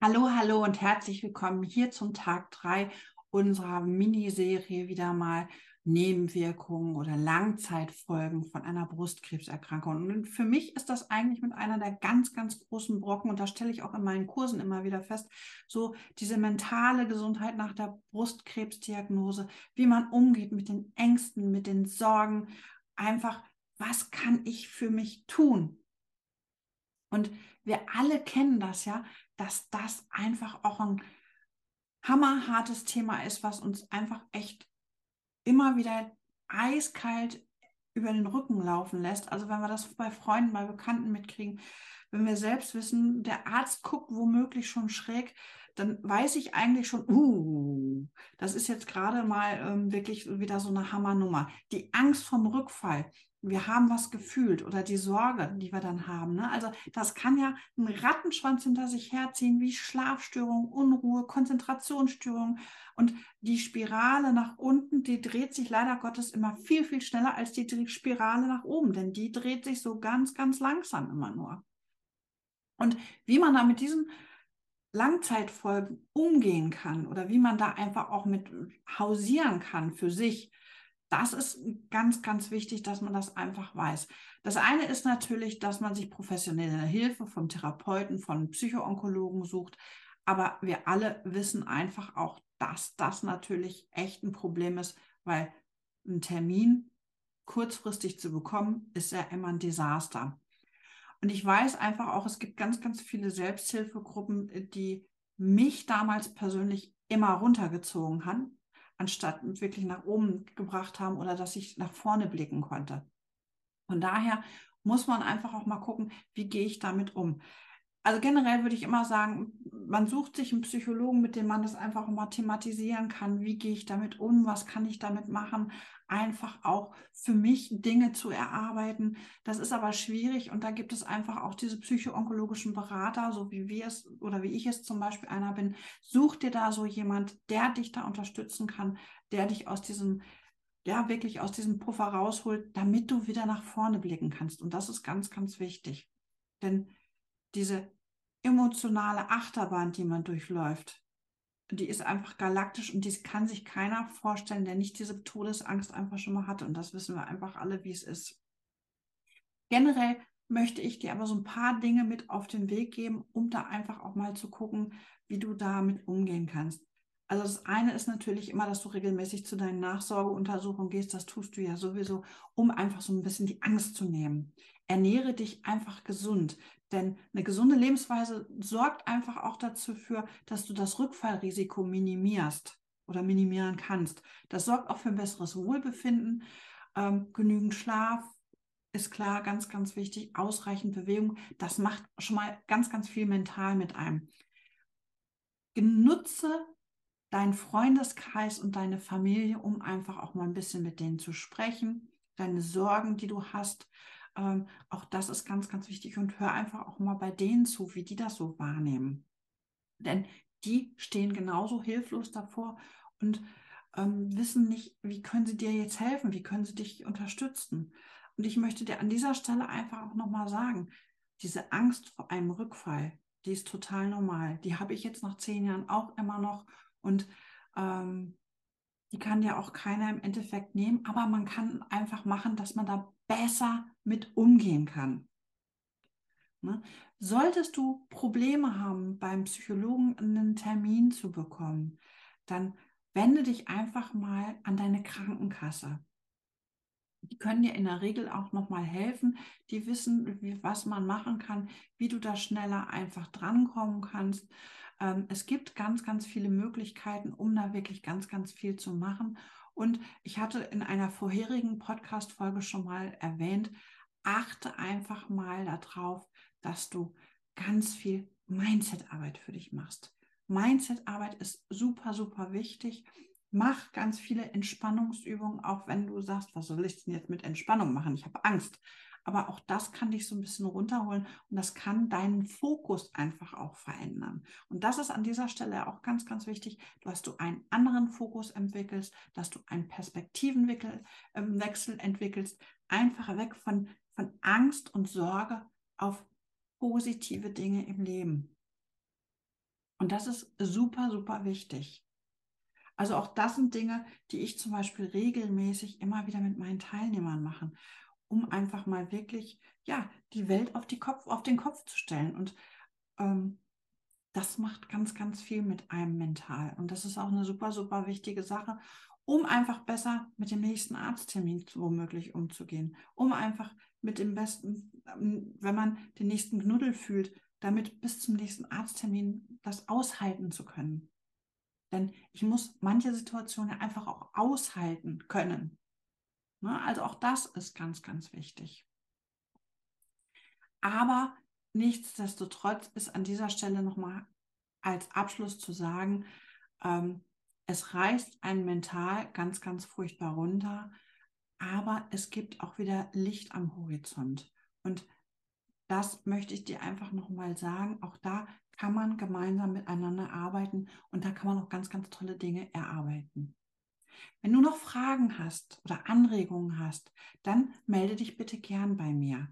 Hallo, hallo und herzlich willkommen hier zum Tag drei unserer Miniserie wieder mal Nebenwirkungen oder Langzeitfolgen von einer Brustkrebserkrankung. Und für mich ist das eigentlich mit einer der ganz, ganz großen Brocken, und da stelle ich auch in meinen Kursen immer wieder fest, so diese mentale Gesundheit nach der Brustkrebsdiagnose, wie man umgeht mit den Ängsten, mit den Sorgen, einfach, was kann ich für mich tun? Und wir alle kennen das ja, dass das einfach auch ein hammerhartes Thema ist, was uns einfach echt immer wieder eiskalt über den Rücken laufen lässt. Also wenn wir das bei Freunden, bei Bekannten mitkriegen, wenn wir selbst wissen, der Arzt guckt womöglich schon schräg, dann weiß ich eigentlich schon, uh, das ist jetzt gerade mal ähm, wirklich wieder so eine Hammernummer. Die Angst vom Rückfall, wir haben was gefühlt oder die Sorge, die wir dann haben. Ne? Also das kann ja einen Rattenschwanz hinter sich herziehen, wie Schlafstörung, Unruhe, Konzentrationsstörung. Und die Spirale nach unten, die dreht sich leider Gottes immer viel, viel schneller als die Spirale nach oben, denn die dreht sich so ganz, ganz langsam immer nur. Und wie man da mit diesen Langzeitfolgen umgehen kann oder wie man da einfach auch mit hausieren kann für sich, das ist ganz, ganz wichtig, dass man das einfach weiß. Das eine ist natürlich, dass man sich professionelle Hilfe vom Therapeuten, von Psychoonkologen sucht. Aber wir alle wissen einfach auch, dass das natürlich echt ein Problem ist, weil ein Termin kurzfristig zu bekommen, ist ja immer ein Desaster. Und ich weiß einfach auch, es gibt ganz, ganz viele Selbsthilfegruppen, die mich damals persönlich immer runtergezogen haben, anstatt wirklich nach oben gebracht haben oder dass ich nach vorne blicken konnte. Von daher muss man einfach auch mal gucken, wie gehe ich damit um. Also generell würde ich immer sagen, man sucht sich einen Psychologen, mit dem man das einfach mal thematisieren kann. Wie gehe ich damit um? Was kann ich damit machen? Einfach auch für mich Dinge zu erarbeiten. Das ist aber schwierig und da gibt es einfach auch diese psychoonkologischen Berater, so wie wir es oder wie ich es zum Beispiel einer bin. Such dir da so jemand, der dich da unterstützen kann, der dich aus diesem ja, wirklich aus diesem Puffer rausholt, damit du wieder nach vorne blicken kannst. Und das ist ganz, ganz wichtig. Denn diese emotionale Achterbahn, die man durchläuft, die ist einfach galaktisch und die kann sich keiner vorstellen, der nicht diese Todesangst einfach schon mal hatte. Und das wissen wir einfach alle, wie es ist. Generell möchte ich dir aber so ein paar Dinge mit auf den Weg geben, um da einfach auch mal zu gucken, wie du damit umgehen kannst. Also das eine ist natürlich immer, dass du regelmäßig zu deinen Nachsorgeuntersuchungen gehst. Das tust du ja sowieso, um einfach so ein bisschen die Angst zu nehmen. Ernähre dich einfach gesund, denn eine gesunde Lebensweise sorgt einfach auch dazu für, dass du das Rückfallrisiko minimierst oder minimieren kannst. Das sorgt auch für ein besseres Wohlbefinden, ähm, genügend Schlaf, ist klar, ganz, ganz wichtig, ausreichend Bewegung. Das macht schon mal ganz, ganz viel mental mit einem. Genutze deinen Freundeskreis und deine Familie, um einfach auch mal ein bisschen mit denen zu sprechen, deine Sorgen, die du hast. Ähm, auch das ist ganz, ganz wichtig und hör einfach auch mal bei denen zu, wie die das so wahrnehmen. Denn die stehen genauso hilflos davor und ähm, wissen nicht, wie können sie dir jetzt helfen, wie können sie dich unterstützen. Und ich möchte dir an dieser Stelle einfach auch nochmal sagen, diese Angst vor einem Rückfall, die ist total normal. Die habe ich jetzt nach zehn Jahren auch immer noch und ähm, die kann ja auch keiner im Endeffekt nehmen, aber man kann einfach machen, dass man da besser mit umgehen kann. Ne? Solltest du Probleme haben, beim Psychologen einen Termin zu bekommen, dann wende dich einfach mal an deine Krankenkasse. Die können dir in der Regel auch nochmal helfen. Die wissen, wie, was man machen kann, wie du da schneller einfach drankommen kannst. Ähm, es gibt ganz, ganz viele Möglichkeiten, um da wirklich ganz, ganz viel zu machen. Und ich hatte in einer vorherigen Podcast-Folge schon mal erwähnt, achte einfach mal darauf, dass du ganz viel Mindset-Arbeit für dich machst. Mindset-Arbeit ist super, super wichtig. Mach ganz viele Entspannungsübungen, auch wenn du sagst, was soll ich denn jetzt mit Entspannung machen? Ich habe Angst. Aber auch das kann dich so ein bisschen runterholen und das kann deinen Fokus einfach auch verändern. Und das ist an dieser Stelle auch ganz, ganz wichtig, dass du einen anderen Fokus entwickelst, dass du einen Perspektivenwechsel ähm, entwickelst, einfach weg von, von Angst und Sorge auf positive Dinge im Leben. Und das ist super, super wichtig. Also auch das sind Dinge, die ich zum Beispiel regelmäßig immer wieder mit meinen Teilnehmern mache, um einfach mal wirklich, ja, die Welt auf, die Kopf, auf den Kopf zu stellen. Und ähm, das macht ganz, ganz viel mit einem mental. Und das ist auch eine super, super wichtige Sache, um einfach besser mit dem nächsten Arzttermin womöglich umzugehen, um einfach mit dem besten, ähm, wenn man den nächsten Knuddel fühlt, damit bis zum nächsten Arzttermin das aushalten zu können. Denn ich muss manche Situationen einfach auch aushalten können. Ne? Also auch das ist ganz, ganz wichtig. Aber nichtsdestotrotz ist an dieser Stelle nochmal als Abschluss zu sagen, ähm, es reißt einen mental ganz, ganz furchtbar runter, aber es gibt auch wieder Licht am Horizont. Und das möchte ich dir einfach nochmal sagen. Auch da kann man gemeinsam miteinander arbeiten und da kann man auch ganz, ganz tolle Dinge erarbeiten. Wenn du noch Fragen hast oder Anregungen hast, dann melde dich bitte gern bei mir.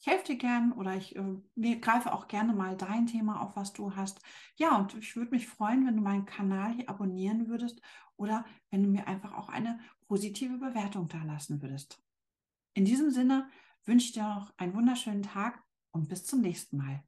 Ich helfe dir gern oder ich äh, greife auch gerne mal dein Thema auf, was du hast. Ja, und ich würde mich freuen, wenn du meinen Kanal hier abonnieren würdest oder wenn du mir einfach auch eine positive Bewertung da lassen würdest. In diesem Sinne wünsche ich dir noch einen wunderschönen Tag und bis zum nächsten Mal.